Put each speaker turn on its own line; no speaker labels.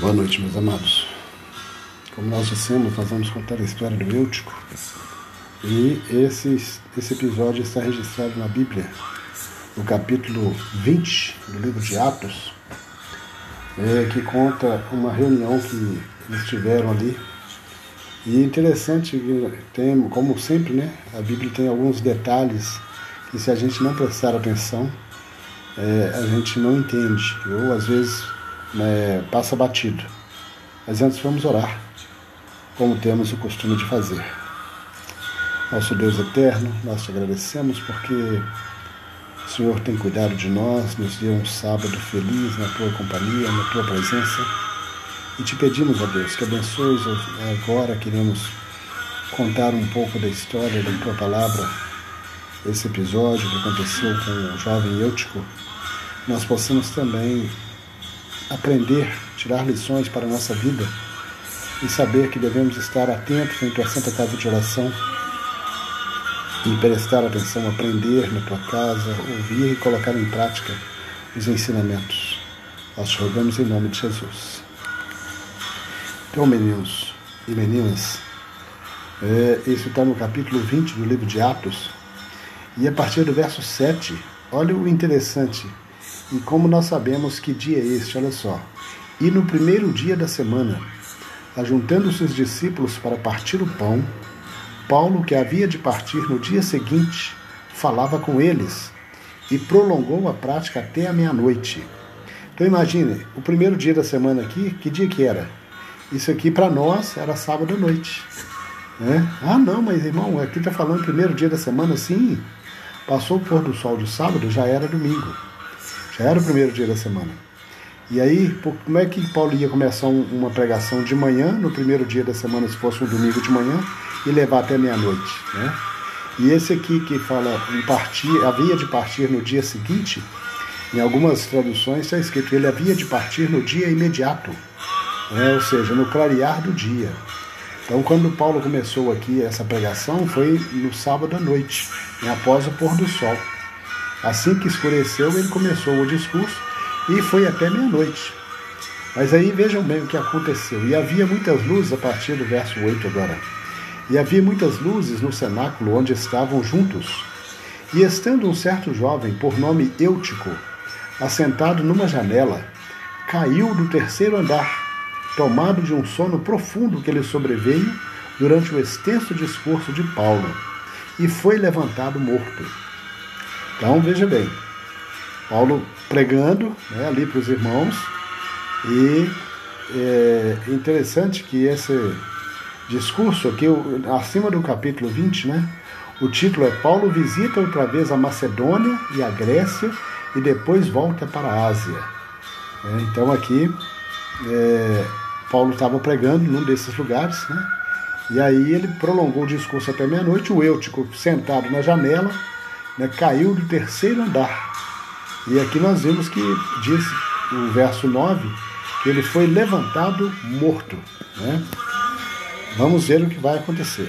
Boa noite, meus amados. Como nós dissemos, nós vamos contar a história do Eutico. E esse, esse episódio está registrado na Bíblia, no capítulo 20 do livro de Atos, é, que conta uma reunião que eles tiveram ali. E é interessante que tem, como sempre, né, a Bíblia tem alguns detalhes que se a gente não prestar atenção, é, a gente não entende, ou às vezes né, passa batido. Mas antes vamos orar, como temos o costume de fazer. Nosso Deus eterno, nós te agradecemos porque o Senhor tem cuidado de nós, nos deu um sábado feliz na tua companhia, na tua presença. E te pedimos, ó Deus, que abençoes agora, queremos contar um pouco da história da tua palavra, esse episódio que aconteceu com o jovem Eutico. Nós possamos também aprender, tirar lições para a nossa vida e saber que devemos estar atentos em tua santa casa de oração e prestar atenção, aprender na tua casa, ouvir e colocar em prática os ensinamentos. Nós te rogamos em nome de Jesus. Então, meninos e meninas, é, isso está no capítulo 20 do livro de Atos, e a partir do verso 7, olha o interessante e como nós sabemos que dia é este, olha só. E no primeiro dia da semana, ajuntando-se os discípulos para partir o pão, Paulo, que havia de partir no dia seguinte, falava com eles e prolongou a prática até a meia-noite. Então imagine, o primeiro dia da semana aqui, que dia que era? Isso aqui para nós era sábado à noite. Né? Ah, não, mas irmão, aqui está falando primeiro dia da semana, sim. Passou o pôr do sol de sábado, já era domingo. Já era o primeiro dia da semana. E aí, como é que Paulo ia começar uma pregação de manhã, no primeiro dia da semana, se fosse um domingo de manhã, e levar até meia-noite? Né? E esse aqui que fala em partir, havia de partir no dia seguinte, em algumas traduções está escrito ele havia de partir no dia imediato, né? ou seja, no clarear do dia. Então, quando Paulo começou aqui essa pregação, foi no sábado à noite, né? após o pôr do sol. Assim que escureceu, ele começou o discurso e foi até meia-noite. Mas aí vejam bem o que aconteceu. E havia muitas luzes, a partir do verso 8 agora. E havia muitas luzes no cenáculo onde estavam juntos. E estando um certo jovem, por nome Eutico, assentado numa janela, caiu do terceiro andar, tomado de um sono profundo que lhe sobreveio durante o extenso discurso de Paulo, e foi levantado morto. Então veja bem, Paulo pregando né, ali para os irmãos. E é interessante que esse discurso aqui, acima do capítulo 20, né, o título é Paulo visita outra vez a Macedônia e a Grécia e depois volta para a Ásia. É, então aqui é, Paulo estava pregando num desses lugares, né, e aí ele prolongou o discurso até meia-noite, o Eutico sentado na janela, né, caiu do terceiro andar. E aqui nós vemos que diz o verso 9 que ele foi levantado morto. Né? Vamos ver o que vai acontecer.